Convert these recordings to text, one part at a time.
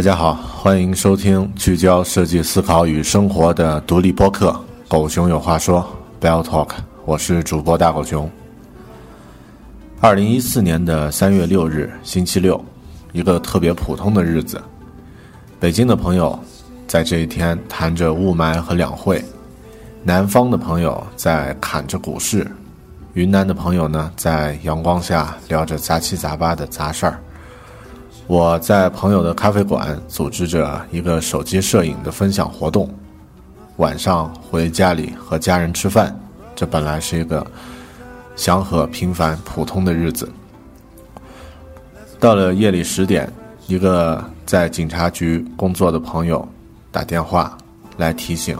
大家好，欢迎收听聚焦设计思考与生活的独立播客《狗熊有话说》（Bell Talk），我是主播大狗熊。二零一四年的三月六日，星期六，一个特别普通的日子。北京的朋友在这一天谈着雾霾和两会，南方的朋友在砍着股市，云南的朋友呢在阳光下聊着杂七杂八的杂事儿。我在朋友的咖啡馆组织着一个手机摄影的分享活动，晚上回家里和家人吃饭。这本来是一个祥和、平凡、普通的日子。到了夜里十点，一个在警察局工作的朋友打电话来提醒，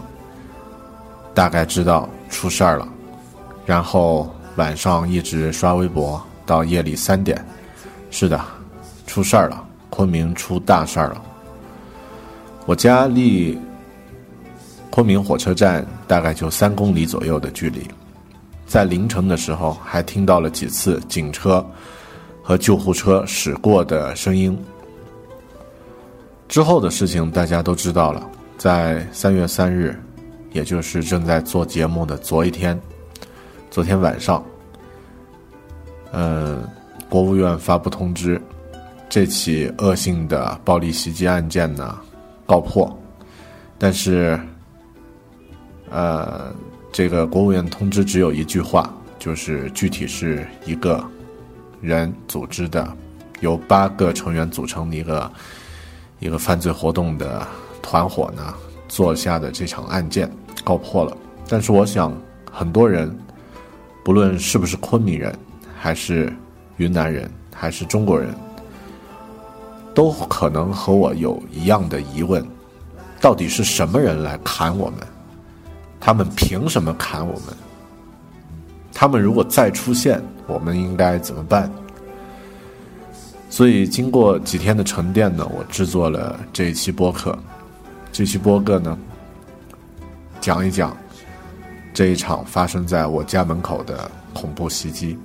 大概知道出事儿了。然后晚上一直刷微博到夜里三点。是的。出事儿了，昆明出大事儿了。我家离昆明火车站大概就三公里左右的距离，在凌晨的时候还听到了几次警车和救护车驶过的声音。之后的事情大家都知道了，在三月三日，也就是正在做节目的昨一天，昨天晚上，呃，国务院发布通知。这起恶性的暴力袭击案件呢，告破，但是，呃，这个国务院通知只有一句话，就是具体是一个人组织的，由八个成员组成的一个一个犯罪活动的团伙呢做下的这场案件告破了。但是，我想很多人，不论是不是昆明人，还是云南人，还是中国人。都可能和我有一样的疑问：到底是什么人来砍我们？他们凭什么砍我们？他们如果再出现，我们应该怎么办？所以，经过几天的沉淀呢，我制作了这一期播客。这期播客呢，讲一讲这一场发生在我家门口的恐怖袭击。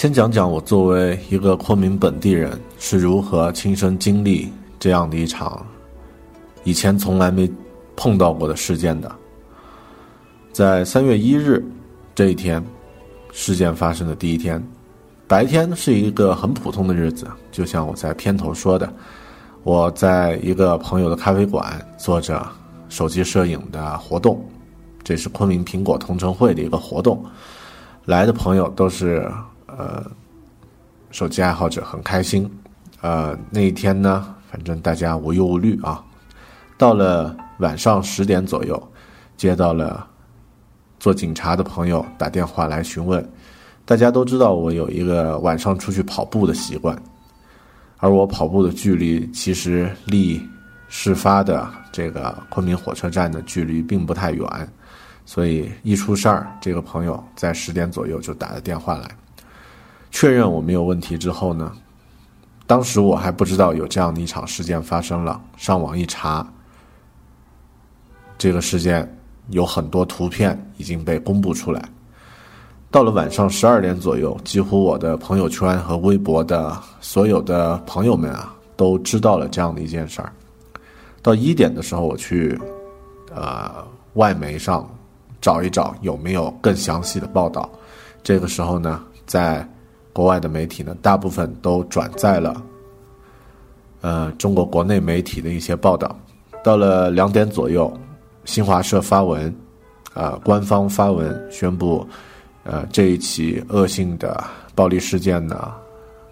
先讲讲我作为一个昆明本地人是如何亲身经历这样的一场以前从来没碰到过的事件的。在三月一日这一天，事件发生的第一天，白天是一个很普通的日子，就像我在片头说的，我在一个朋友的咖啡馆做着手机摄影的活动，这是昆明苹果同城会的一个活动，来的朋友都是呃手机爱好者，很开心。呃，那一天呢，反正大家无忧无虑啊。到了晚上十点左右，接到了。做警察的朋友打电话来询问，大家都知道我有一个晚上出去跑步的习惯，而我跑步的距离其实离事发的这个昆明火车站的距离并不太远，所以一出事儿，这个朋友在十点左右就打了电话来，确认我没有问题之后呢，当时我还不知道有这样的一场事件发生了，上网一查，这个事件。有很多图片已经被公布出来。到了晚上十二点左右，几乎我的朋友圈和微博的所有的朋友们啊，都知道了这样的一件事儿。到一点的时候，我去呃外媒上找一找有没有更详细的报道。这个时候呢，在国外的媒体呢，大部分都转载了呃中国国内媒体的一些报道。到了两点左右。新华社发文，啊，官方发文宣布，呃，这一起恶性的暴力事件呢，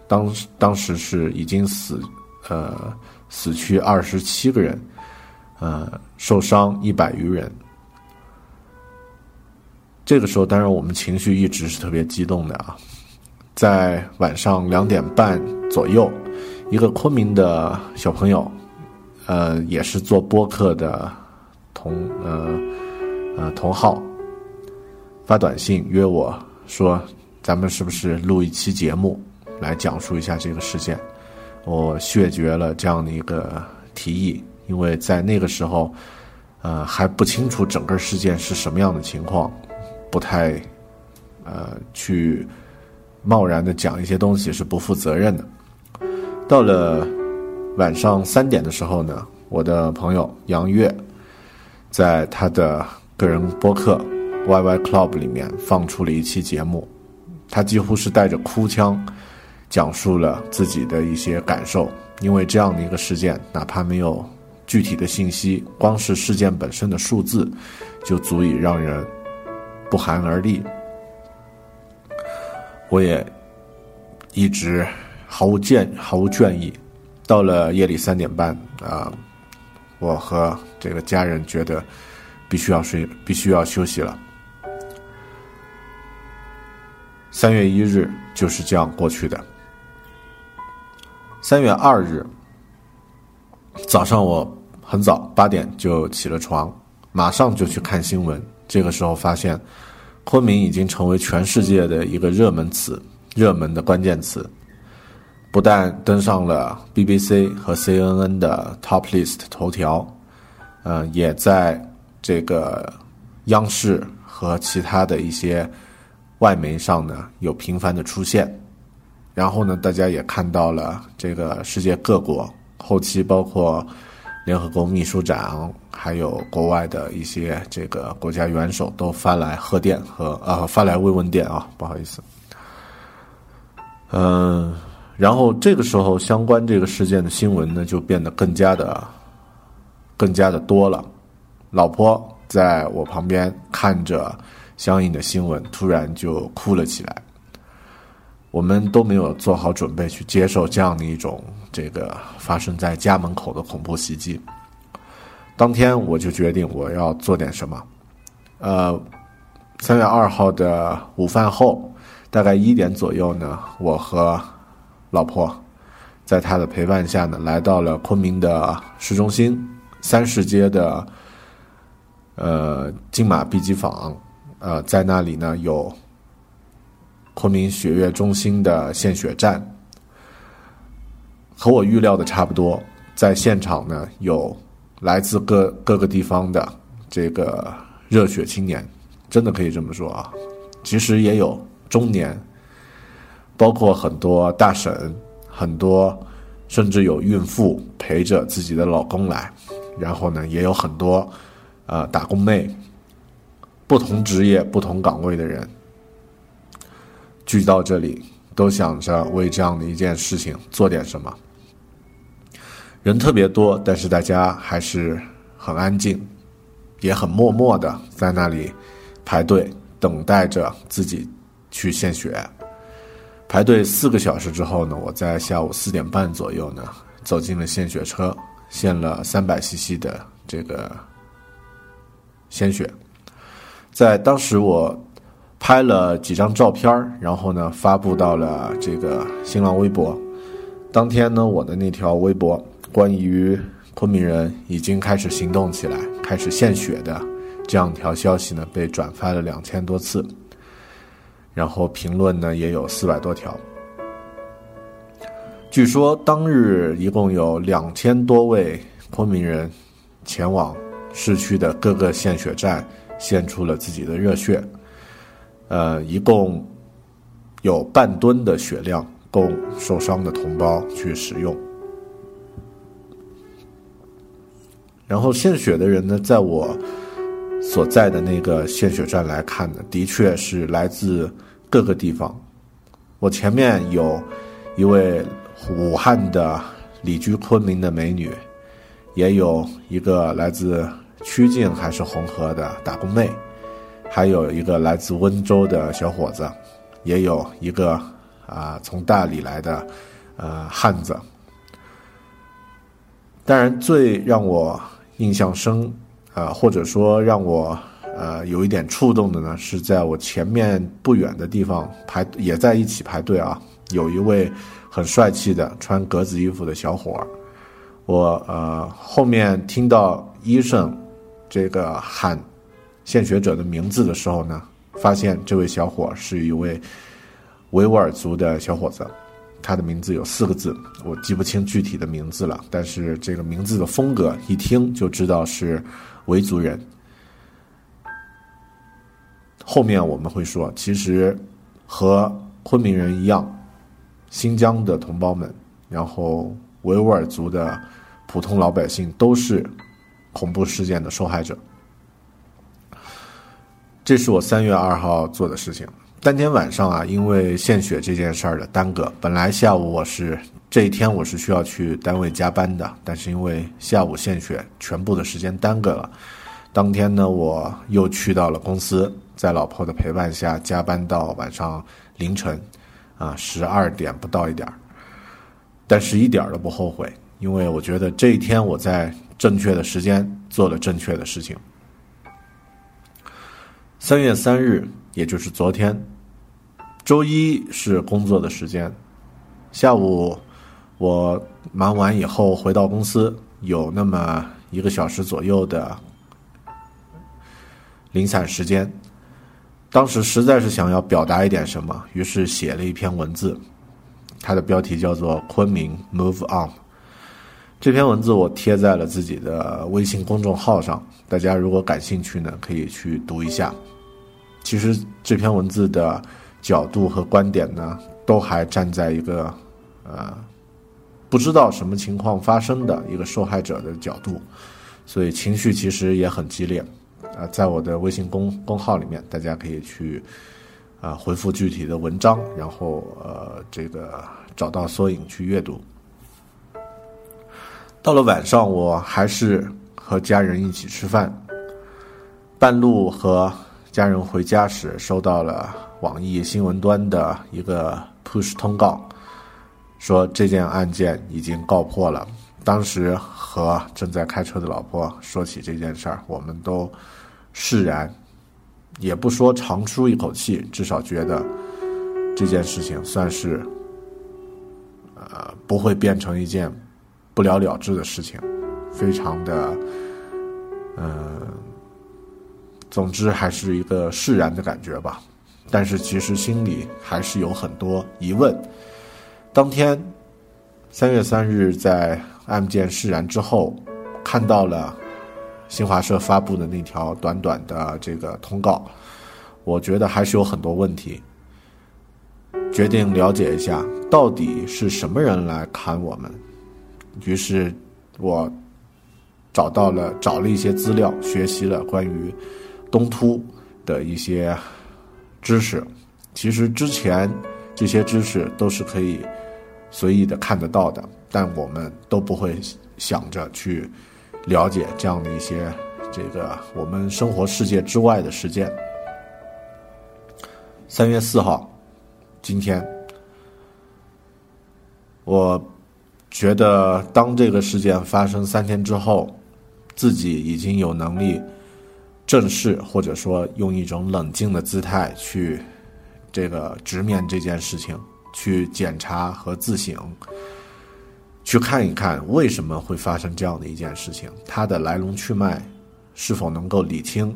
当当时是已经死，呃，死去二十七个人，呃，受伤一百余人。这个时候，当然我们情绪一直是特别激动的啊。在晚上两点半左右，一个昆明的小朋友，呃，也是做播客的。同呃呃同号发短信约我说，咱们是不是录一期节目来讲述一下这个事件？我谢绝了这样的一个提议，因为在那个时候，呃还不清楚整个事件是什么样的情况，不太呃去贸然的讲一些东西是不负责任的。到了晚上三点的时候呢，我的朋友杨月。在他的个人播客 YY Club 里面放出了一期节目，他几乎是带着哭腔，讲述了自己的一些感受。因为这样的一个事件，哪怕没有具体的信息，光是事件本身的数字，就足以让人不寒而栗。我也一直毫无倦毫无倦意。到了夜里三点半啊。我和这个家人觉得必须要睡，必须要休息了。三月一日就是这样过去的。三月二日早上，我很早八点就起了床，马上就去看新闻。这个时候发现，昆明已经成为全世界的一个热门词、热门的关键词。不但登上了 BBC 和 CNN 的 Top List 头条，呃，也在这个央视和其他的一些外媒上呢有频繁的出现。然后呢，大家也看到了这个世界各国后期包括联合国秘书长，还有国外的一些这个国家元首都发来贺电和呃发来慰问电啊，不好意思，嗯。然后这个时候，相关这个事件的新闻呢，就变得更加的、更加的多了。老婆在我旁边看着相应的新闻，突然就哭了起来。我们都没有做好准备去接受这样的一种这个发生在家门口的恐怖袭击。当天我就决定我要做点什么。呃，三月二号的午饭后，大概一点左右呢，我和老婆，在他的陪伴下呢，来到了昆明的市中心三市街的呃金马 B 级坊，呃，在那里呢有昆明血液中心的献血站，和我预料的差不多，在现场呢有来自各各个地方的这个热血青年，真的可以这么说啊。其实也有中年，包括很多大婶，很多甚至有孕妇陪着自己的老公来，然后呢也有很多呃打工妹，不同职业、不同岗位的人聚到这里，都想着为这样的一件事情做点什么。人特别多，但是大家还是很安静，也很默默的在那里排队等待着自己去献血。排队四个小时之后呢，我在下午四点半左右呢走进了献血车，献了三百 CC 的这个鲜血。在当时我拍了几张照片然后呢发布到了这个新浪微博。当天呢，我的那条微博。关于昆明人已经开始行动起来、开始献血的这样一条消息呢，被转发了两千多次，然后评论呢也有四百多条。据说当日一共有两千多位昆明人前往市区的各个献血站献出了自己的热血，呃，一共有半吨的血量供受伤的同胞去使用。然后献血的人呢，在我所在的那个献血站来看呢，的确是来自各个地方。我前面有一位武汉的旅居昆明的美女，也有一个来自曲靖还是红河的打工妹，还有一个来自温州的小伙子，也有一个啊从大理来的呃汉子。当然，最让我印象深，啊，或者说让我呃有一点触动的呢，是在我前面不远的地方排也在一起排队啊，有一位很帅气的穿格子衣服的小伙儿，我呃后面听到医生这个喊献血者的名字的时候呢，发现这位小伙是一位维吾尔族的小伙子。他的名字有四个字，我记不清具体的名字了，但是这个名字的风格一听就知道是维族人。后面我们会说，其实和昆明人一样，新疆的同胞们，然后维吾尔族的普通老百姓都是恐怖事件的受害者。这是我三月二号做的事情。当天晚上啊，因为献血这件事儿的耽搁，本来下午我是这一天我是需要去单位加班的，但是因为下午献血，全部的时间耽搁了。当天呢，我又去到了公司，在老婆的陪伴下加班到晚上凌晨，啊，十二点不到一点儿，但是一点儿都不后悔，因为我觉得这一天我在正确的时间做了正确的事情。三月三日。也就是昨天，周一是工作的时间。下午我忙完以后回到公司，有那么一个小时左右的零散时间。当时实在是想要表达一点什么，于是写了一篇文字，它的标题叫做《昆明 Move On》。这篇文字我贴在了自己的微信公众号上，大家如果感兴趣呢，可以去读一下。其实这篇文字的角度和观点呢，都还站在一个呃不知道什么情况发生的一个受害者的角度，所以情绪其实也很激烈。啊，在我的微信公公号里面，大家可以去啊回复具体的文章，然后呃这个找到缩影去阅读。到了晚上，我还是和家人一起吃饭，半路和。家人回家时收到了网易新闻端的一个 push 通告，说这件案件已经告破了。当时和正在开车的老婆说起这件事儿，我们都释然，也不说长舒一口气，至少觉得这件事情算是呃不会变成一件不了了之的事情，非常的嗯。总之还是一个释然的感觉吧，但是其实心里还是有很多疑问。当天三月三日在案件释然之后，看到了新华社发布的那条短短的这个通告，我觉得还是有很多问题。决定了解一下，到底是什么人来砍我们。于是，我找到了找了一些资料，学习了关于东突的一些知识。其实之前这些知识都是可以随意的看得到的，但我们都不会想着去了解这样的一些这个我们生活世界之外的事件。三月四号。今天，我觉得当这个事件发生三天之后，自己已经有能力正视，或者说用一种冷静的姿态去这个直面这件事情，去检查和自省，去看一看为什么会发生这样的一件事情，它的来龙去脉是否能够理清，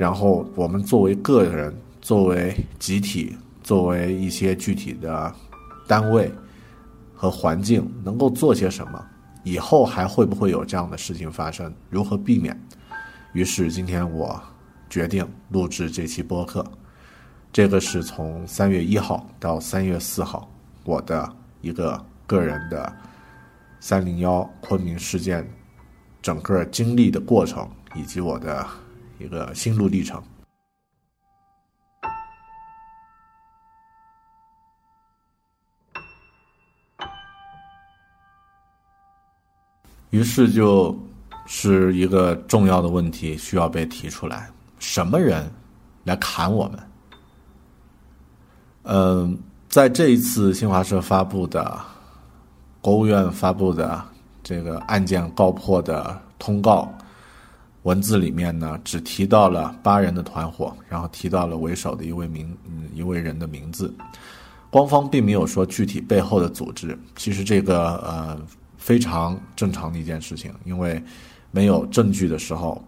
然后我们作为个人，作为集体。作为一些具体的单位和环境，能够做些什么？以后还会不会有这样的事情发生？如何避免？于是今天我决定录制这期播客。这个是从三月一号到三月四号我的一个个人的三零幺昆明事件整个经历的过程，以及我的一个心路历程。于是就是一个重要的问题需要被提出来：什么人来砍我们？嗯，在这一次新华社发布的、国务院发布的这个案件告破的通告文字里面呢，只提到了八人的团伙，然后提到了为首的一位名一位人的名字。官方并没有说具体背后的组织。其实这个呃。非常正常的一件事情，因为没有证据的时候，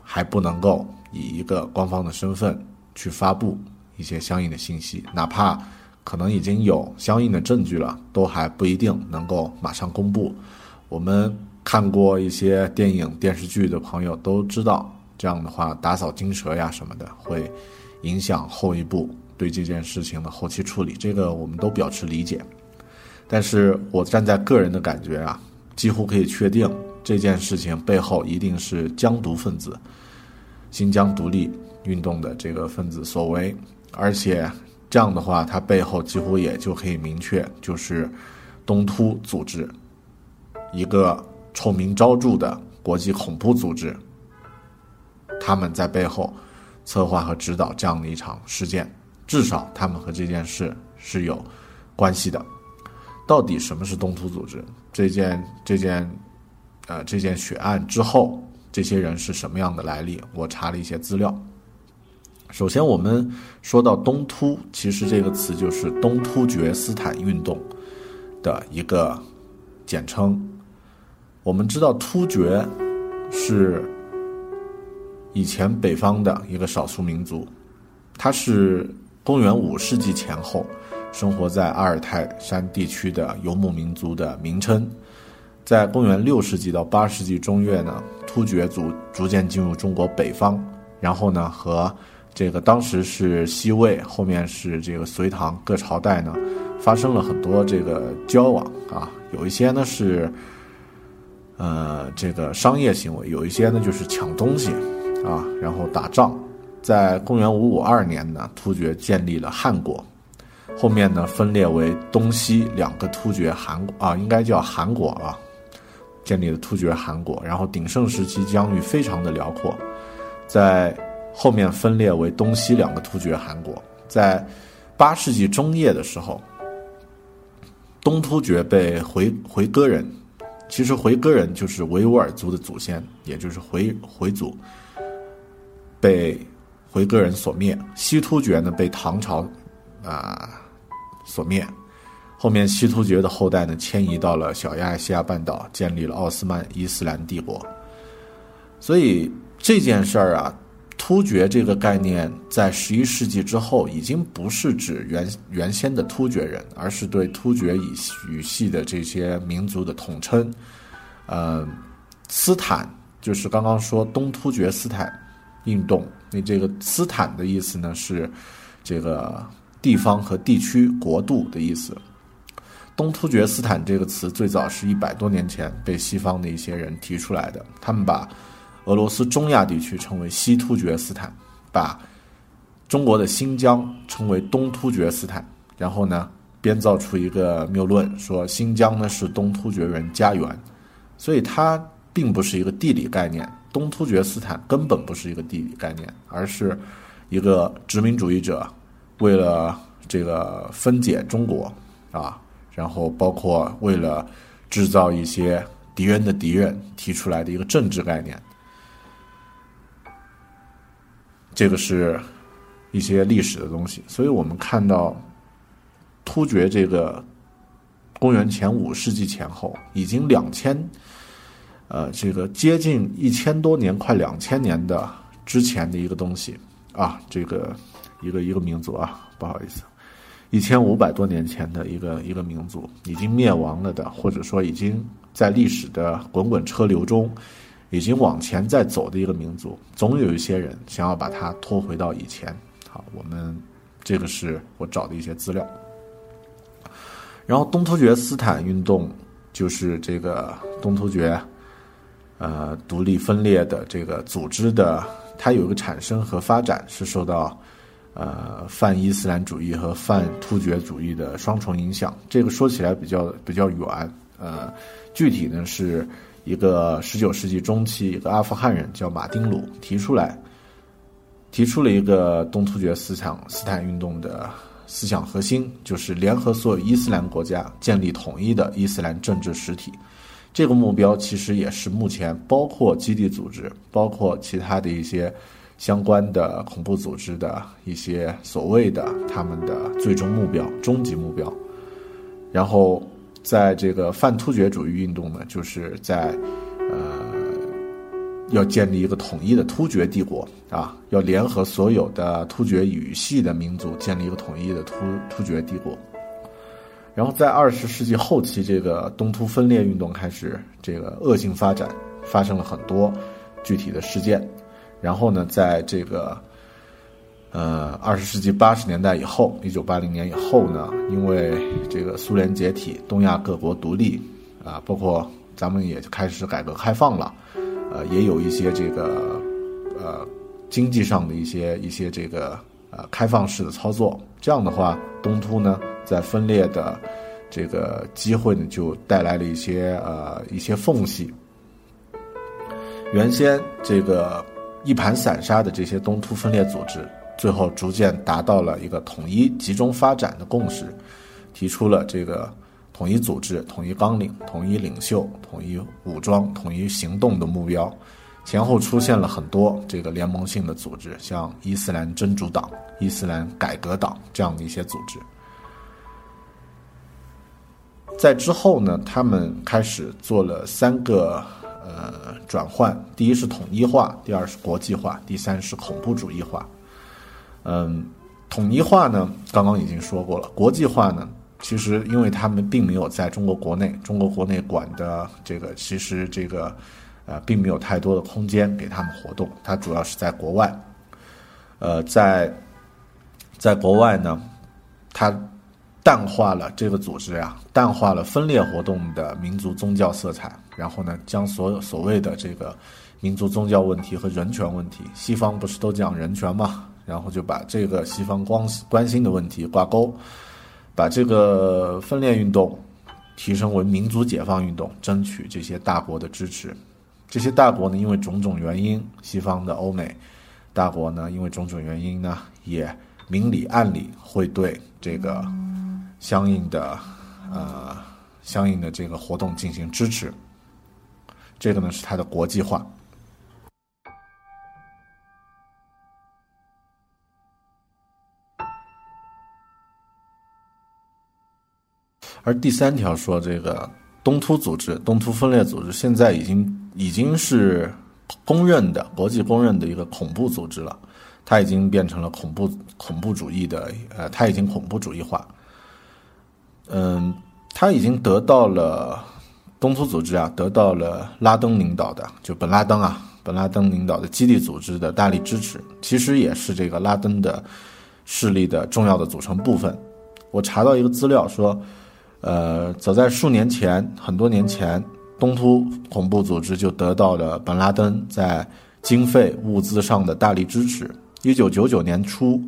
还不能够以一个官方的身份去发布一些相应的信息，哪怕可能已经有相应的证据了，都还不一定能够马上公布。我们看过一些电影、电视剧的朋友都知道，这样的话打扫惊蛇呀什么的，会影响后一步对这件事情的后期处理，这个我们都表示理解。但是我站在个人的感觉啊，几乎可以确定这件事情背后一定是疆独分子、新疆独立运动的这个分子所为，而且这样的话，它背后几乎也就可以明确，就是东突组织，一个臭名昭著的国际恐怖组织，他们在背后策划和指导这样的一场事件，至少他们和这件事是有关系的。到底什么是东突组织？这件这件，呃，这件血案之后，这些人是什么样的来历？我查了一些资料。首先，我们说到东突，其实这个词就是东突厥斯坦运动的一个简称。我们知道突厥是以前北方的一个少数民族，它是公元五世纪前后。生活在阿尔泰山地区的游牧民族的名称，在公元六世纪到八世纪中叶呢，突厥族逐渐进入中国北方，然后呢，和这个当时是西魏，后面是这个隋唐各朝代呢，发生了很多这个交往啊，有一些呢是，呃，这个商业行为，有一些呢就是抢东西啊，然后打仗，在公元五五二年呢，突厥建立了汉国。后面呢，分裂为东西两个突厥汗啊，应该叫韩国啊，建立了突厥汗国。然后鼎盛时期疆域非常的辽阔，在后面分裂为东西两个突厥汗国。在八世纪中叶的时候，东突厥被回回纥人，其实回纥人就是维吾尔族的祖先，也就是回回族，被回纥人所灭。西突厥呢，被唐朝啊。所灭，后面西突厥的后代呢迁移到了小亚细亚半岛，建立了奥斯曼伊斯兰帝国。所以这件事儿啊，突厥这个概念在十一世纪之后，已经不是指原原先的突厥人，而是对突厥语语系的这些民族的统称。呃，斯坦就是刚刚说东突厥斯坦运动，那这个斯坦的意思呢是这个地方和地区、国度的意思。东突厥斯坦这个词最早是一百多年前被西方的一些人提出来的，他们把俄罗斯中亚地区称为西突厥斯坦，把中国的新疆称为东突厥斯坦，然后呢编造出一个谬论，说新疆呢是东突厥人家园，所以它并不是一个地理概念，东突厥斯坦根本不是一个地理概念，而是一个殖民主义者为了这个分解中国啊。然后包括为了制造一些敌人的敌人提出来的一个政治概念，这个是一些历史的东西。所以我们看到突厥这个公元前五世纪前后，已经两千，呃，这个接近一千多年，快两千年的之前的一个东西啊，这个一个一个民族啊，不好意思。一千五百多年前的一个一个民族已经灭亡了的，或者说已经在历史的滚滚车流中，已经往前在走的一个民族，总有一些人想要把它拖回到以前。好，我们这个是我找的一些资料。然后东突厥斯坦运动就是这个东突厥，呃，独立分裂的这个组织的，它有一个产生和发展是受到。呃，泛伊斯兰主义和泛突厥主义的双重影响，这个说起来比较比较远。呃，具体呢是一个十九世纪中期一个阿富汗人叫马丁鲁提出来，提出了一个东突厥思想斯坦运动的思想核心，就是联合所有伊斯兰国家建立统一的伊斯兰政治实体。这个目标其实也是目前包括基地组织，包括其他的一些。相关的恐怖组织的一些所谓的他们的最终目标、终极目标，然后在这个泛突厥主义运动呢，就是在呃要建立一个统一的突厥帝国啊，要联合所有的突厥语系的民族建立一个统一的突突厥帝国。然后在二十世纪后期，这个东突分裂运动开始这个恶性发展，发生了很多具体的事件。然后呢，在这个，呃，二十世纪八十年代以后，一九八零年以后呢，因为这个苏联解体，东亚各国独立，啊，包括咱们也开始改革开放了，呃，也有一些这个，呃，经济上的一些一些这个呃开放式的操作。这样的话，东突呢，在分裂的这个机会呢，就带来了一些呃一些缝隙。原先这个。一盘散沙的这些东突分裂组织，最后逐渐达到了一个统一、集中发展的共识，提出了这个统一组织、统一纲领、统一领袖、统一武装、统一行动的目标。前后出现了很多这个联盟性的组织，像伊斯兰真主党、伊斯兰改革党这样的一些组织。在之后呢，他们开始做了三个。呃，转换，第一是统一化，第二是国际化，第三是恐怖主义化。嗯，统一化呢，刚刚已经说过了。国际化呢，其实因为他们并没有在中国国内，中国国内管的这个，其实这个呃，并没有太多的空间给他们活动。它主要是在国外。呃，在在国外呢，它淡化了这个组织呀，淡化了分裂活动的民族宗教色彩。然后呢，将所有所谓的这个民族宗教问题和人权问题，西方不是都讲人权吗？然后就把这个西方光关心的问题挂钩，把这个分裂运动提升为民族解放运动，争取这些大国的支持。这些大国呢，因为种种原因，西方的欧美大国呢，因为种种原因呢，也明里暗里会对这个相应的呃相应的这个活动进行支持。这个呢是它的国际化，而第三条说，这个东突组织、东突分裂组织现在已经已经是公认的国际公认的一个恐怖组织了，它已经变成了恐怖恐怖主义的，呃，它已经恐怖主义化。嗯，他已经得到了东突组织啊，得到了拉登领导的，就本拉登啊，本拉登领导的基地组织的大力支持，其实也是这个拉登的势力的重要的组成部分。我查到一个资料说，呃，早在数年前，很多年前。东突恐怖组织就得到了本拉登在经费物资上的大力支持。一九九九年初，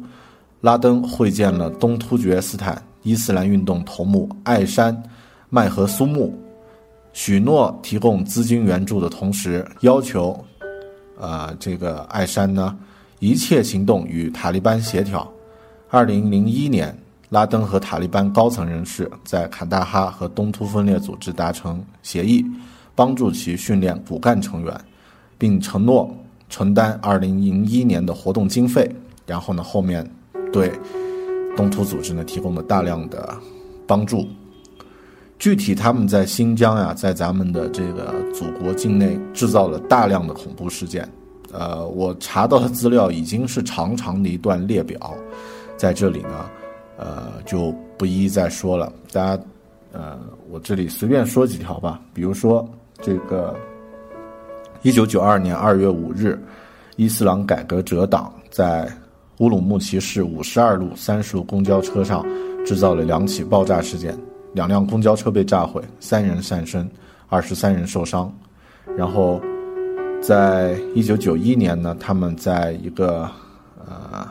拉登会见了东突厥斯坦伊斯兰运动头目艾山麦和苏木，许诺提供资金援助的同时，要求，啊，这个艾山呢，一切行动与塔利班协调。二零零一年。拉登和塔利班高层人士在坎大哈和东突分裂组织达成协议，帮助其训练骨干成员，并承诺承担2001年的活动经费。然后呢，后面对东突组织呢提供了大量的帮助。具体他们在新疆呀，在咱们的这个祖国境内制造了大量的恐怖事件。呃，我查到的资料已经是长长的一段列表，在这里呢。呃，就不一一再说了。大家，呃，我这里随便说几条吧。比如说，这个一九九二年二月五日，伊斯兰改革者党在乌鲁木齐市五十二路三十路公交车上制造了两起爆炸事件，两辆公交车被炸毁，三人丧生，二十三人受伤。然后，在一九九一年呢，他们在一个呃。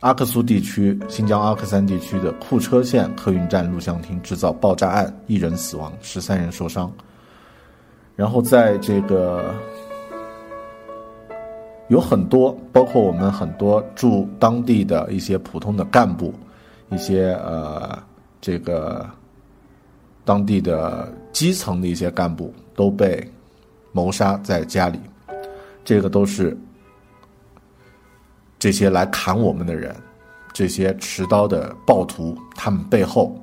阿克苏地区，新疆阿克山地区的库车县客运站录像厅制造爆炸案，一人死亡，十三人受伤。然后在这个有很多，包括我们很多驻当地的一些普通的干部，一些呃这个当地的基层的一些干部都被谋杀在家里，这个都是。这些来砍我们的人，这些持刀的暴徒，他们背后，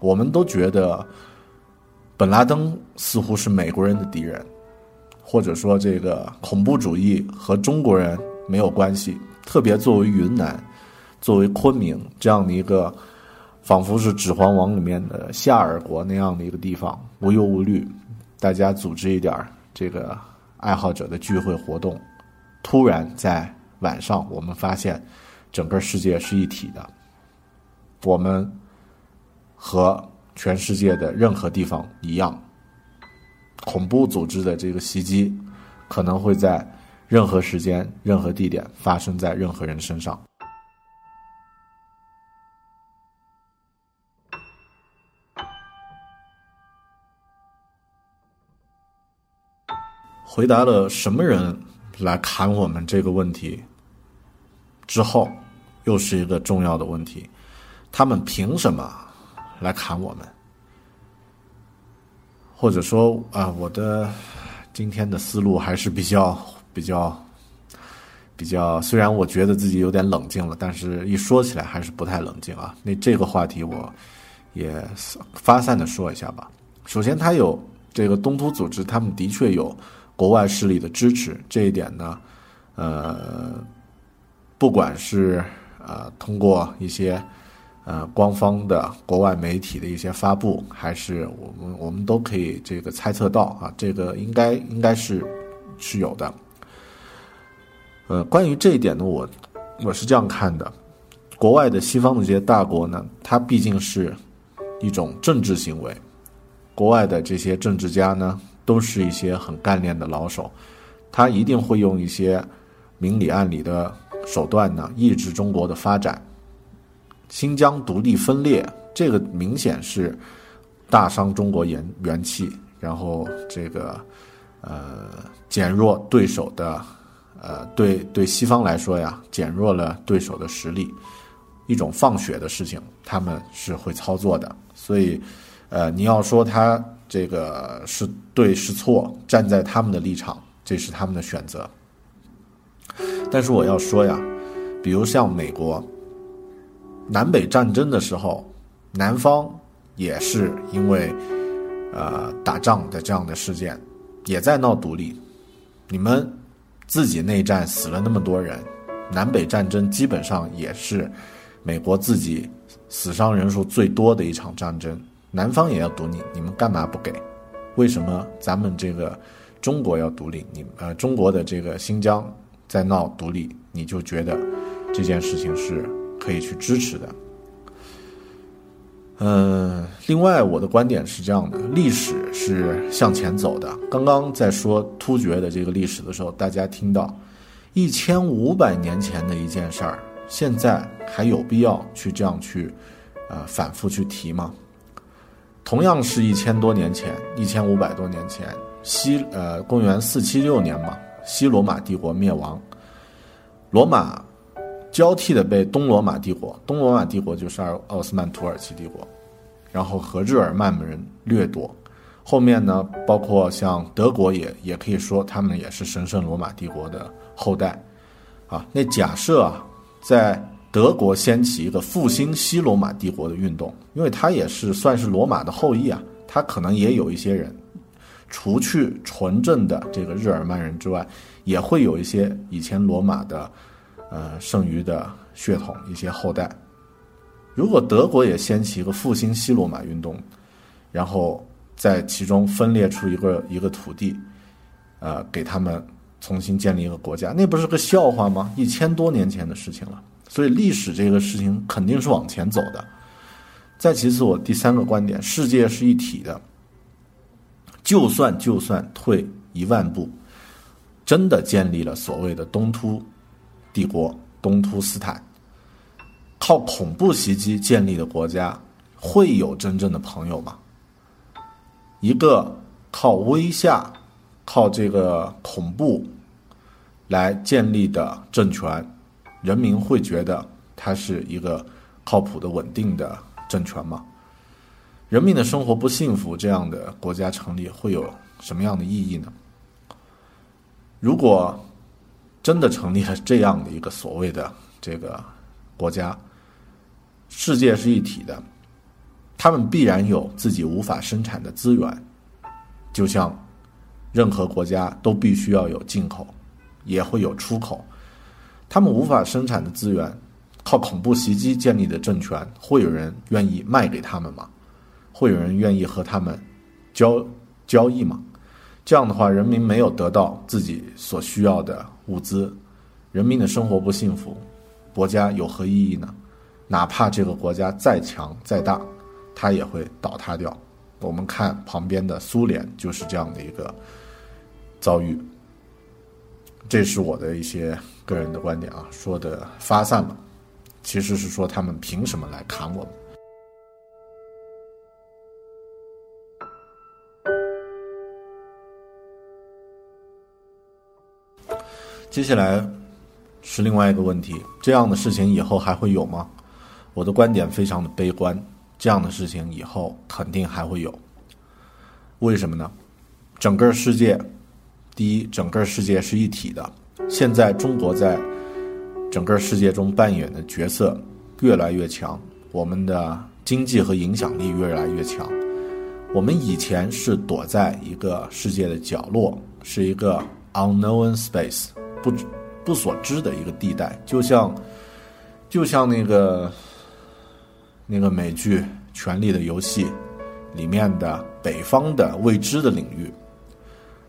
我们都觉得，本拉登似乎是美国人的敌人，或者说这个恐怖主义和中国人没有关系。特别作为云南，作为昆明这样的一个，仿佛是《指环王》里面的夏尔国那样的一个地方，无忧无虑，大家组织一点这个爱好者的聚会活动，突然在。晚上，我们发现，整个世界是一体的。我们和全世界的任何地方一样，恐怖组织的这个袭击可能会在任何时间、任何地点发生在任何人身上。回答了什么人来砍我们这个问题？之后，又是一个重要的问题：他们凭什么来砍我们？或者说啊，我的今天的思路还是比较、比较、比较。虽然我觉得自己有点冷静了，但是一说起来还是不太冷静啊。那这个话题我也发散的说一下吧。首先，他有这个东突组织，他们的确有国外势力的支持，这一点呢，呃。不管是呃通过一些呃官方的国外媒体的一些发布，还是我们我们都可以这个猜测到啊，这个应该应该是是有的。呃，关于这一点呢，我我是这样看的：国外的西方的这些大国呢，它毕竟是一种政治行为，国外的这些政治家呢，都是一些很干练的老手，他一定会用一些明里暗里的。手段呢，抑制中国的发展。新疆独立分裂，这个明显是大伤中国元元气，然后这个呃减弱对手的呃对对西方来说呀，减弱了对手的实力，一种放血的事情，他们是会操作的。所以，呃，你要说他这个是对是错，站在他们的立场，这是他们的选择。但是我要说呀，比如像美国，南北战争的时候，南方也是因为呃打仗的这样的事件，也在闹独立。你们自己内战死了那么多人，南北战争基本上也是美国自己死伤人数最多的一场战争。南方也要独立，你们干嘛不给？为什么咱们这个中国要独立？你呃，中国的这个新疆在闹独立，你就觉得这件事情是可以去支持的？嗯，另外我的观点是这样的：历史是向前走的。刚刚在说突厥的这个历史的时候，大家听到一千五百年前的一件事儿，现在还有必要去这样去呃反复去提吗？同样是一千多年前，一千五百多年前，西呃公元四七六年嘛，西罗马帝国灭亡，罗马。交替的被东罗马帝国，东罗马帝国就是奥奥斯曼土耳其帝国，然后和日耳曼人掠夺。后面呢，包括像德国也也可以说他们也是神圣罗马帝国的后代。啊，那假设啊，在德国掀起一个复兴西罗马帝国的运动，因为他也是算是罗马的后裔啊，他可能也有一些人，除去纯正的这个日耳曼人之外，也会有一些以前罗马的。呃，剩余的血统一些后代，如果德国也掀起一个复兴西罗马运动，然后在其中分裂出一个一个土地，呃，给他们重新建立一个国家，那不是个笑话吗？一千多年前的事情了，所以历史这个事情肯定是往前走的。再其次，我第三个观点，世界是一体的，就算就算退一万步，真的建立了所谓的东突。帝国东突斯坦靠恐怖袭击建立的国家，会有真正的朋友吗？一个靠威吓、靠这个恐怖来建立的政权，人民会觉得它是一个靠谱的、稳定的政权吗？人民的生活不幸福，这样的国家成立会有什么样的意义呢？如果。真的成立了这样的一个所谓的这个国家，世界是一体的，他们必然有自己无法生产的资源，就像任何国家都必须要有进口，也会有出口。他们无法生产的资源，靠恐怖袭击建立的政权，会有人愿意卖给他们吗？会有人愿意和他们交交易吗？这样的话，人民没有得到自己所需要的物资，人民的生活不幸福，国家有何意义呢？哪怕这个国家再强再大，它也会倒塌掉。我们看旁边的苏联就是这样的一个遭遇。这是我的一些个人的观点啊，说的发散了，其实是说他们凭什么来砍我们？接下来是另外一个问题：这样的事情以后还会有吗？我的观点非常的悲观，这样的事情以后肯定还会有。为什么呢？整个世界，第一，整个世界是一体的。现在中国在整个世界中扮演的角色越来越强，我们的经济和影响力越来越强。我们以前是躲在一个世界的角落，是一个 unknown space。不不所知的一个地带，就像就像那个那个美剧《权力的游戏》里面的北方的未知的领域，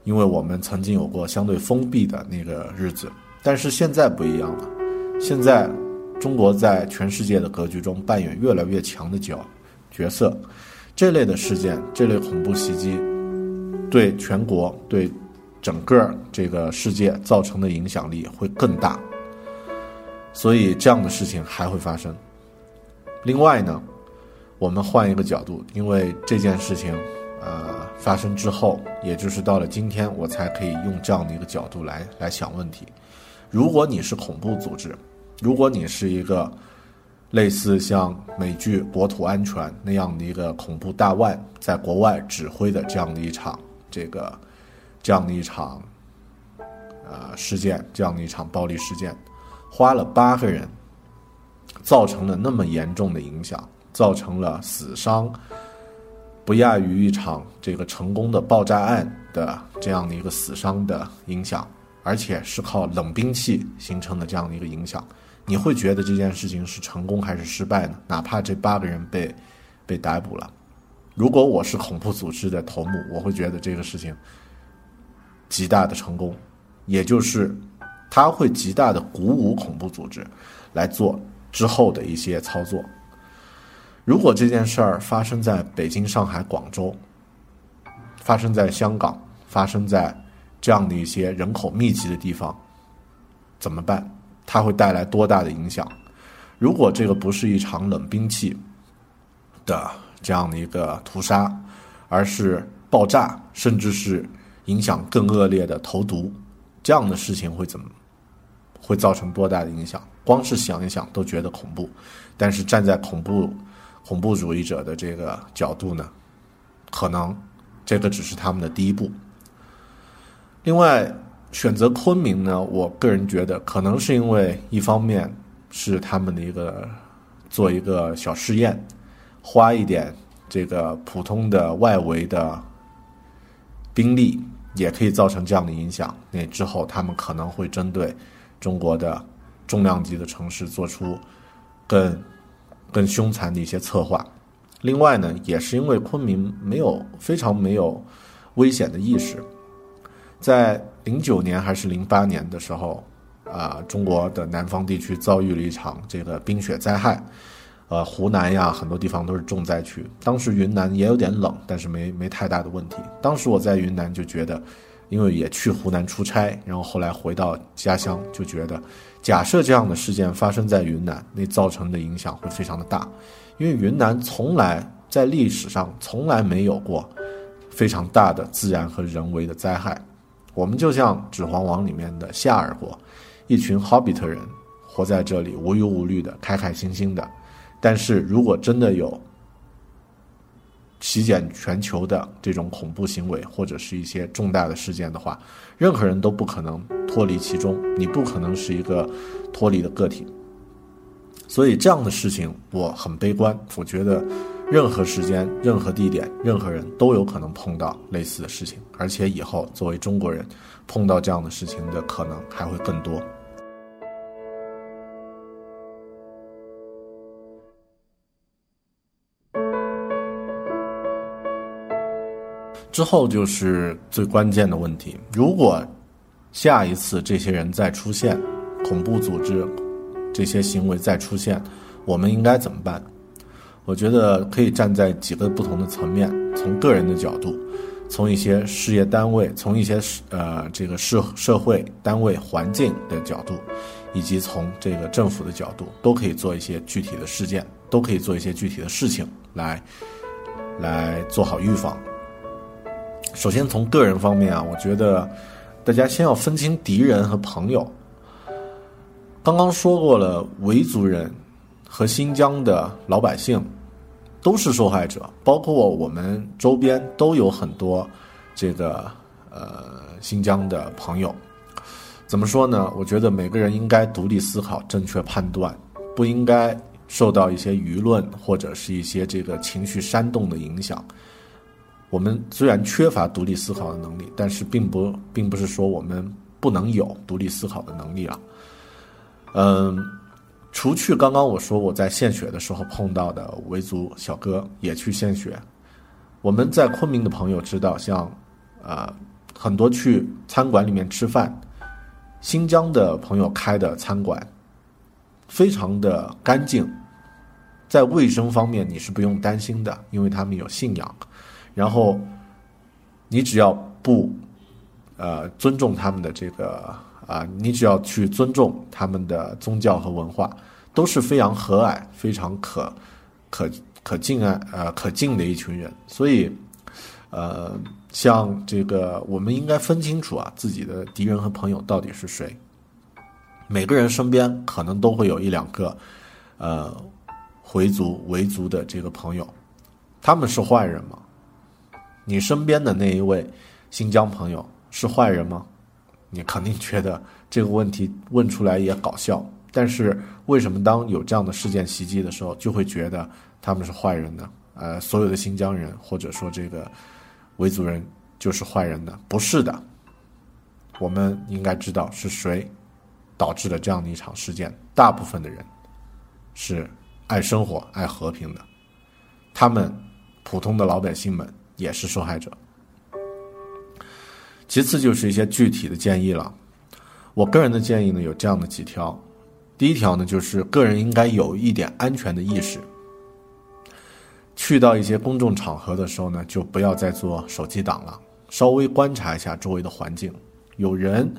因为我们曾经有过相对封闭的那个日子，但是现在不一样了。现在中国在全世界的格局中扮演越来越强的角角色，这类的事件，这类恐怖袭击，对全国对。整个这个世界造成的影响力会更大，所以这样的事情还会发生。另外呢，我们换一个角度，因为这件事情，呃，发生之后，也就是到了今天，我才可以用这样的一个角度来来想问题。如果你是恐怖组织，如果你是一个类似像美剧《国土安全》那样的一个恐怖大腕，在国外指挥的这样的一场这个。这样的一场，呃，事件，这样的一场暴力事件，花了八个人，造成了那么严重的影响，造成了死伤，不亚于一场这个成功的爆炸案的这样的一个死伤的影响。而且是靠冷兵器形成的这样的一个影响，你会觉得这件事情是成功还是失败呢？哪怕这八个人被被逮捕了，如果我是恐怖组织的头目，我会觉得这个事情极大的成功，也就是他会极大的鼓舞恐怖组织来做之后的一些操作。如果这件事儿发生在北京、上海、广州，发生在香港，发生在这样的一些人口密集的地方，怎么办？它会带来多大的影响？如果这个不是一场冷兵器的这样的一个屠杀，而是爆炸，甚至是影响更恶劣的投毒，这样的事情会怎么？会造成多大的影响？光是想一想都觉得恐怖。但是站在恐怖恐怖主义者的这个角度呢，可能这个只是他们的第一步。另外，选择昆明呢，我个人觉得可能是因为一方面是他们的一个做一个小试验，花一点这个普通的外围的兵力也可以造成这样的影响。那之后他们可能会针对中国的重量级的城市做出更更凶残的一些策划。另外呢，也是因为昆明没有非常没有危险的意识。在零九年还是零八年的时候，啊，中国的南方地区遭遇了一场这个冰雪灾害，呃，湖南呀很多地方都是重灾区。当时云南也有点冷，但是没没太大的问题。当时我在云南就觉得，因为也去湖南出差，然后后来回到家乡就觉得，假设这样的事件发生在云南，那造成的影响会非常的大，因为云南从来在历史上从来没有过非常大的自然和人为的灾害。我们就像《指环王》里面的夏尔国，一群霍比特人活在这里，无忧无虑的，开开心心的。但是如果真的有席卷全球的这种恐怖行为，或者是一些重大的事件的话，任何人都不可能脱离其中，你不可能是一个脱离的个体。所以这样的事情我很悲观，我觉得。任何时间、任何地点、任何人都有可能碰到类似的事情，而且以后作为中国人，碰到这样的事情的可能还会更多。之后就是最关键的问题：如果下一次这些人再出现，恐怖组织这些行为再出现，我们应该怎么办？我觉得可以站在几个不同的层面，从个人的角度，从一些事业单位，从一些呃这个社社会单位环境的角度，以及从这个政府的角度，都可以做一些具体的事件，都可以做一些具体的事情来来做好预防。首先从个人方面啊，我觉得大家先要分清敌人和朋友。刚刚说过了，维族人。和新疆的老百姓都是受害者，包括我们周边都有很多这个呃新疆的朋友。怎么说呢？我觉得每个人应该独立思考、正确判断，不应该受到一些舆论或者是一些这个情绪煽动的影响。我们虽然缺乏独立思考的能力，但是并不并不是说我们不能有独立思考的能力啊。嗯。除去刚刚我说我在献血的时候碰到的维族小哥也去献血，我们在昆明的朋友知道，像，呃，很多去餐馆里面吃饭，新疆的朋友开的餐馆，非常的干净，在卫生方面你是不用担心的，因为他们有信仰，然后，你只要不，呃，尊重他们的这个。啊，你只要去尊重他们的宗教和文化，都是非常和蔼、非常可可可敬爱呃可敬的一群人。所以，呃，像这个，我们应该分清楚啊，自己的敌人和朋友到底是谁。每个人身边可能都会有一两个，呃，回族、维族的这个朋友，他们是坏人吗？你身边的那一位新疆朋友是坏人吗？你肯定觉得这个问题问出来也搞笑，但是为什么当有这样的事件袭击的时候，就会觉得他们是坏人呢？呃，所有的新疆人或者说这个维族人就是坏人呢？不是的，我们应该知道是谁导致了这样的一场事件。大部分的人是爱生活、爱和平的，他们普通的老百姓们也是受害者。其次就是一些具体的建议了。我个人的建议呢有这样的几条。第一条呢就是个人应该有一点安全的意识。去到一些公众场合的时候呢，就不要再做手机党了，稍微观察一下周围的环境，有人、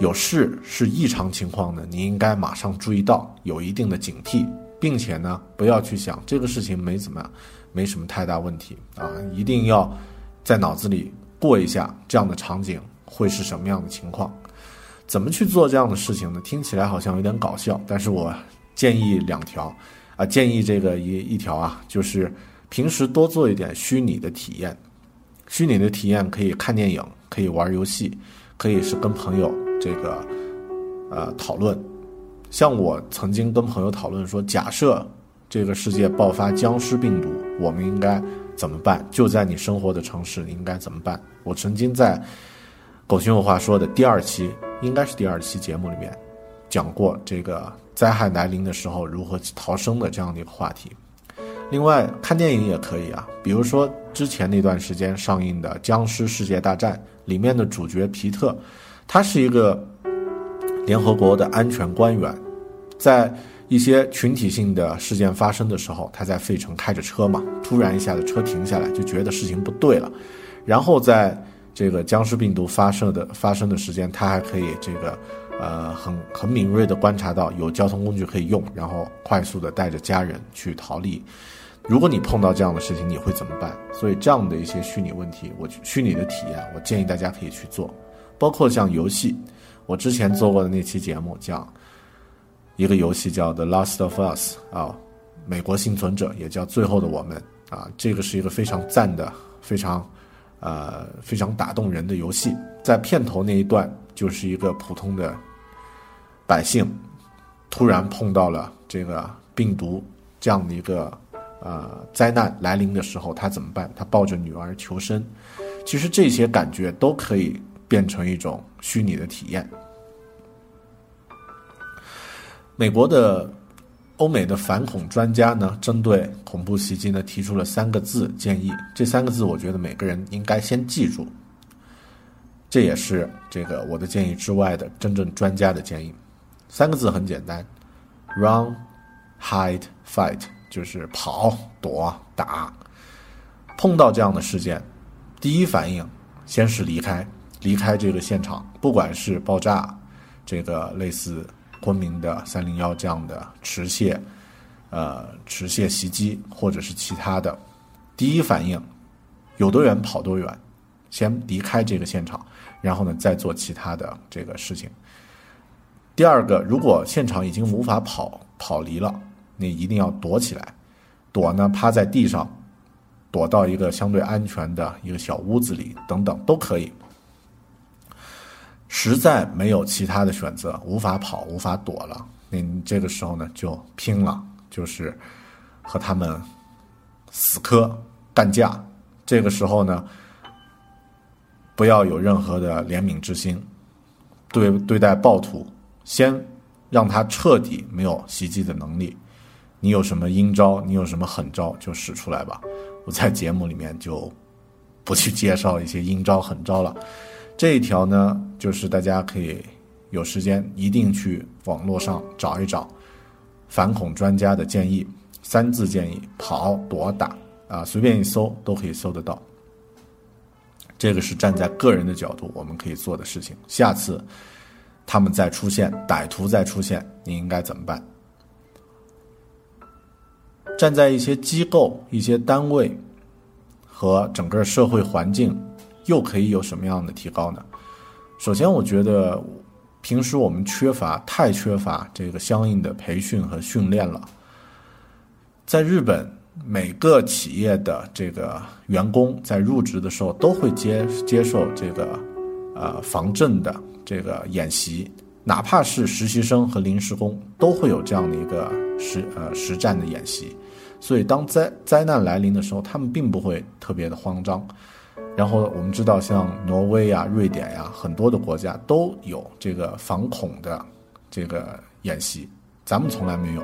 有事是异常情况呢，你应该马上注意到，有一定的警惕，并且呢，不要去想这个事情没怎么样，没什么太大问题啊，一定要在脑子里过一下这样的场景会是什么样的情况，怎么去做这样的事情呢？听起来好像有点搞笑，但是我建议两条。啊，建议这个一一条啊，就是平时多做一点虚拟的体验。虚拟的体验可以看电影，可以玩游戏，可以是跟朋友这个呃讨论。像我曾经跟朋友讨论说，假设这个世界爆发僵尸病毒，我们应该怎么办？就在你生活的城市，应该怎么办？我曾经在狗熊有话说的第二期，应该是第二期节目里面讲过这个。灾害来临的时候如何逃生的这样的一个话题。另外，看电影也可以啊，比如说之前那段时间上映的《僵尸世界大战》里面的主角皮特，他是一个联合国的安全官员，在一些群体性的事件发生的时候，他在费城开着车嘛，突然一下子车停下来，就觉得事情不对了，然后在这个僵尸病毒发射的发生的时间，他还可以这个。呃，很很敏锐地观察到有交通工具可以用，然后快速地带着家人去逃离。如果你碰到这样的事情，你会怎么办？所以这样的一些虚拟问题，我虚拟的体验，我建议大家可以去做。包括像游戏，我之前做过的那期节目讲一个游戏叫《The Last of Us》啊，美国幸存者也叫最后的我们啊，这个是一个非常赞的、非常呃非常打动人的游戏。在片头那一段就是一个普通的。百姓突然碰到了这个病毒这样的一个呃灾难来临的时候，他怎么办？他抱着女儿求生。其实这些感觉都可以变成一种虚拟的体验。美国的、欧美的反恐专家呢，针对恐怖袭击呢，提出了三个字建议。这三个字，我觉得每个人应该先记住。这也是这个我的建议之外的真正专家的建议。三个字很简单，run, hide, fight，就是跑、躲、打。碰到这样的事件，第一反应先是离开，离开这个现场。不管是爆炸，这个类似昆明的三零幺这样的持械，呃，持械袭击，或者是其他的，第一反应有多远跑多远，先离开这个现场，然后呢，再做其他的这个事情。第二个，如果现场已经无法跑跑离了，你一定要躲起来，躲呢，趴在地上，躲到一个相对安全的一个小屋子里，等等都可以。实在没有其他的选择，无法跑，无法躲了，你这个时候呢就拼了，就是和他们死磕干架。这个时候呢，不要有任何的怜悯之心，对对待暴徒。先让他彻底没有袭击的能力，你有什么阴招，你有什么狠招就使出来吧。我在节目里面就不去介绍一些阴招狠招了。这一条呢，就是大家可以有时间一定去网络上找一找反恐专家的建议，三字建议：跑、躲、打啊，随便一搜都可以搜得到。这个是站在个人的角度我们可以做的事情。下次。他们再出现，歹徒再出现，你应该怎么办？站在一些机构、一些单位和整个社会环境，又可以有什么样的提高呢？首先，我觉得平时我们缺乏，太缺乏这个相应的培训和训练了。在日本，每个企业的这个员工在入职的时候都会接接受这个呃防震的。这个演习，哪怕是实习生和临时工，都会有这样的一个实呃实战的演习。所以，当灾灾难来临的时候，他们并不会特别的慌张。然后我们知道，像挪威呀、瑞典呀，很多的国家都有这个防恐的这个演习，咱们从来没有。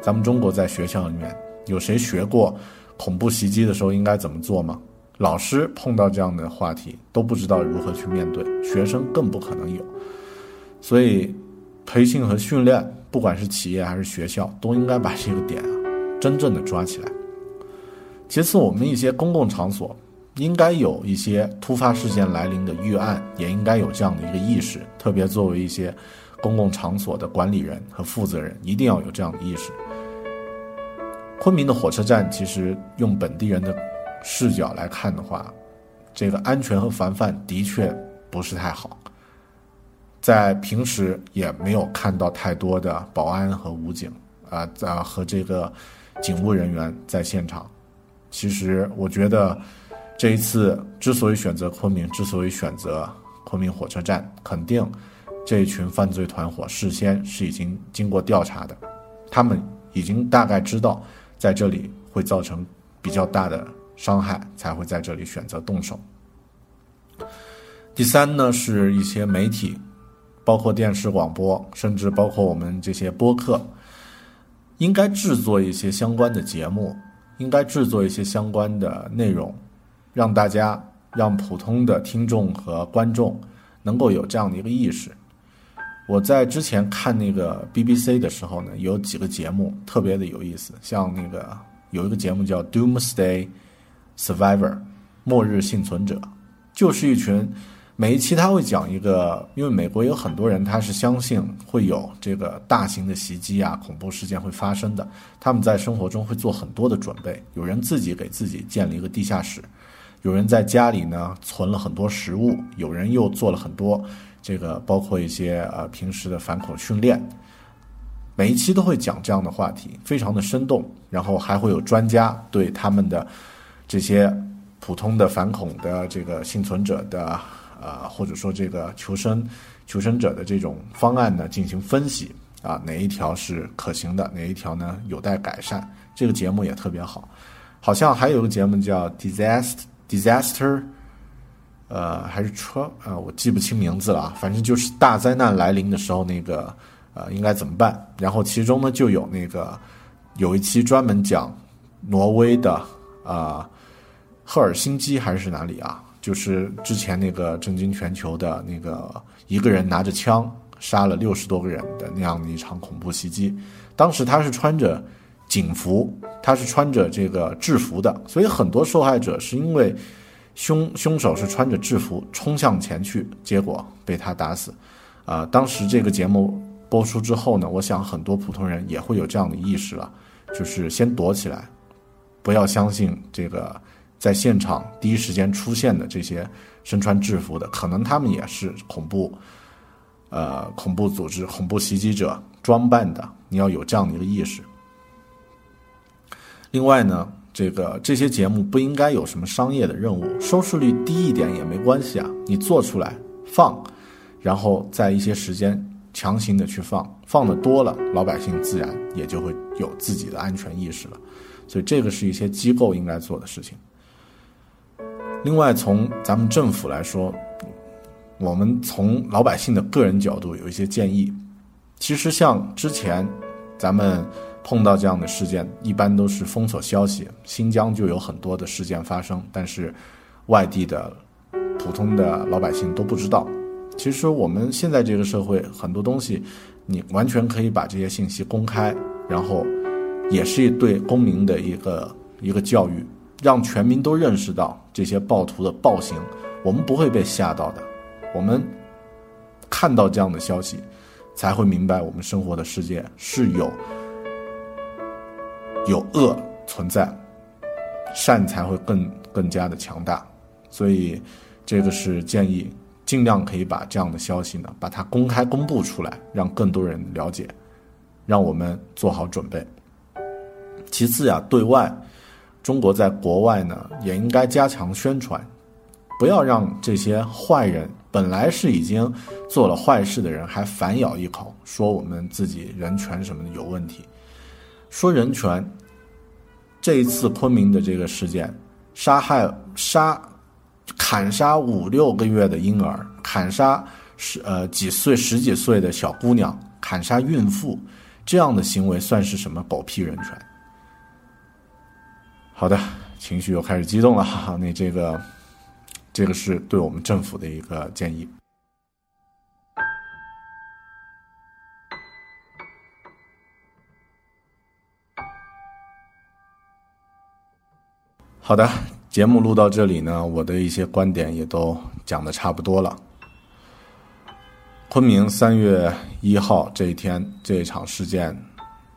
咱们中国在学校里面有谁学过恐怖袭击的时候应该怎么做吗？老师碰到这样的话题都不知道如何去面对，学生更不可能有。所以，培训和训练，不管是企业还是学校，都应该把这个点啊真正的抓起来。其次，我们一些公共场所应该有一些突发事件来临的预案，也应该有这样的一个意识。特别作为一些公共场所的管理人和负责人，一定要有这样的意识。昆明的火车站，其实用本地人的视角来看的话，这个安全和防范的确不是太好。在平时也没有看到太多的保安和武警啊，在和这个警务人员在现场。其实我觉得这一次之所以选择昆明，之所以选择昆明火车站，肯定这一群犯罪团伙事先是已经经过调查的，他们已经大概知道。在这里会造成比较大的伤害，才会在这里选择动手。第三呢，是一些媒体，包括电视、广播，甚至包括我们这些播客，应该制作一些相关的节目，应该制作一些相关的内容，让大家、让普通的听众和观众能够有这样的一个意识。我在之前看那个 BBC 的时候呢，有几个节目特别的有意思，像那个有一个节目叫《Doomsday Survivor》，末日幸存者，就是一群每一期他会讲一个，因为美国有很多人他是相信会有这个大型的袭击啊、恐怖事件会发生的，他们在生活中会做很多的准备，有人自己给自己建了一个地下室，有人在家里呢存了很多食物，有人又做了很多。这个包括一些呃平时的反恐训练，每一期都会讲这样的话题，非常的生动。然后还会有专家对他们的这些普通的反恐的这个幸存者的呃或者说这个求生求生者的这种方案呢进行分析啊，哪一条是可行的，哪一条呢有待改善。这个节目也特别好，好像还有一个节目叫 Disaster Disaster。呃，还是车呃，我记不清名字了啊。反正就是大灾难来临的时候，那个呃，应该怎么办？然后其中呢，就有那个有一期专门讲挪威的啊，赫尔辛基还是哪里啊？就是之前那个震惊全球的那个一个人拿着枪杀了六十多个人的那样的一场恐怖袭击。当时他是穿着警服，他是穿着这个制服的，所以很多受害者是因为。凶凶手是穿着制服冲向前去，结果被他打死。啊，当时这个节目播出之后呢，我想很多普通人也会有这样的意识了，就是先躲起来，不要相信这个在现场第一时间出现的这些身穿制服的，可能他们也是恐怖，呃，恐怖组织、恐怖袭击者装扮的。你要有这样的一个意识。另外呢。这个这些节目不应该有什么商业的任务，收视率低一点也没关系啊。你做出来放，然后在一些时间强行的去放，放的多了，老百姓自然也就会有自己的安全意识了。所以这个是一些机构应该做的事情。另外，从咱们政府来说，我们从老百姓的个人角度有一些建议。其实像之前咱们。碰到这样的事件，一般都是封锁消息。新疆就有很多的事件发生，但是外地的普通的老百姓都不知道。其实我们现在这个社会，很多东西你完全可以把这些信息公开，然后也是对公民的一个一个教育，让全民都认识到这些暴徒的暴行，我们不会被吓到的。我们看到这样的消息，才会明白我们生活的世界是有。有恶存在，善才会更更加的强大，所以这个是建议尽量可以把这样的消息呢，把它公开公布出来，让更多人了解，让我们做好准备。其次呀，对外，中国在国外呢也应该加强宣传，不要让这些坏人本来是已经做了坏事的人，还反咬一口说我们自己人权什么的有问题。说人权，这一次昆明的这个事件，杀害杀砍杀五六个月的婴儿，砍杀十呃几岁十几岁的小姑娘，砍杀孕妇，这样的行为算是什么狗屁人权？好的，情绪又开始激动了，哈哈，那这个这个是对我们政府的一个建议。好的，节目录到这里呢，我的一些观点也都讲的差不多了。昆明三月一号这一天，这一场事件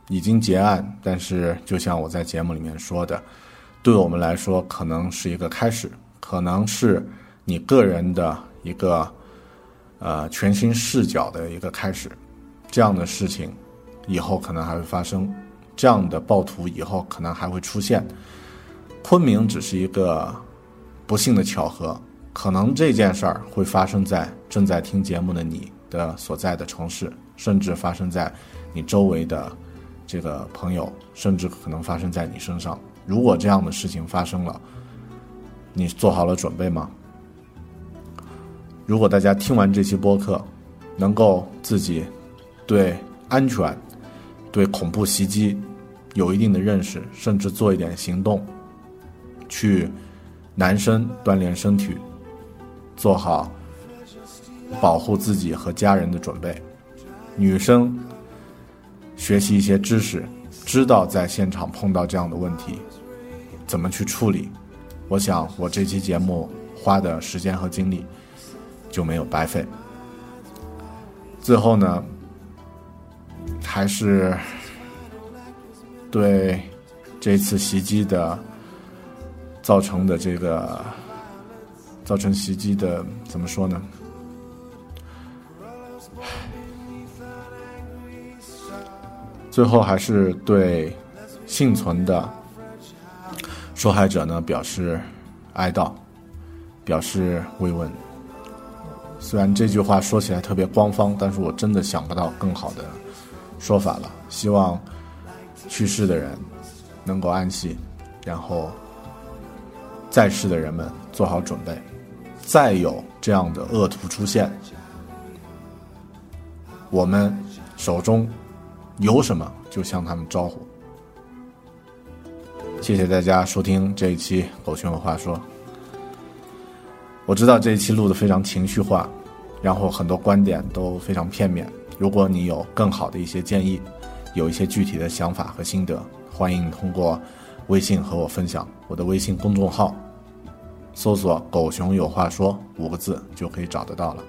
已经结案，但是就像我在节目里面说的，对我们来说可能是一个开始，可能是你个人的一个呃全新视角的一个开始。这样的事情以后可能还会发生，这样的暴徒以后可能还会出现。昆明只是一个不幸的巧合，可能这件事儿会发生在正在听节目的你的所在的城市，甚至发生在你周围的这个朋友，甚至可能发生在你身上。如果这样的事情发生了，你做好了准备吗？如果大家听完这期播客，能够自己对安全、对恐怖袭击有一定的认识，甚至做一点行动。去，男生锻炼身体，做好保护自己和家人的准备；女生学习一些知识，知道在现场碰到这样的问题怎么去处理。我想，我这期节目花的时间和精力就没有白费。最后呢，还是对这次袭击的。造成的这个造成袭击的怎么说呢？最后还是对幸存的受害者呢表示哀悼，表示慰问。虽然这句话说起来特别官方，但是我真的想不到更好的说法了。希望去世的人能够安息，然后。在世的人们做好准备，再有这样的恶徒出现，我们手中有什么就向他们招呼。谢谢大家收听这一期《狗熊有话说》。我知道这一期录的非常情绪化，然后很多观点都非常片面。如果你有更好的一些建议，有一些具体的想法和心得，欢迎通过。微信和我分享，我的微信公众号，搜索“狗熊有话说”五个字就可以找得到了。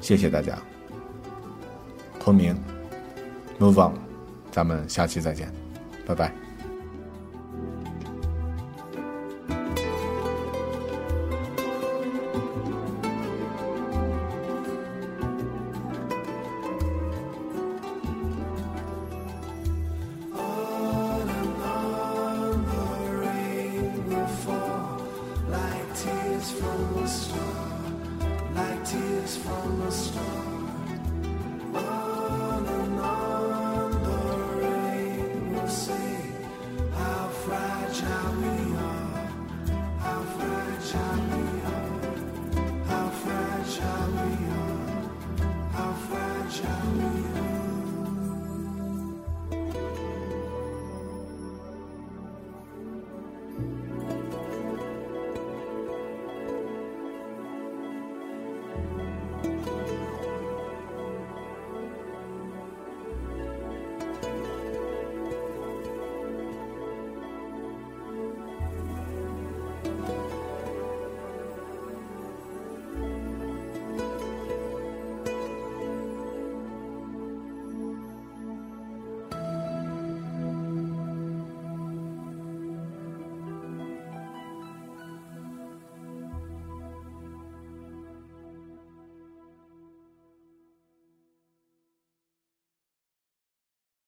谢谢大家，昆明，move on，咱们下期再见，拜拜。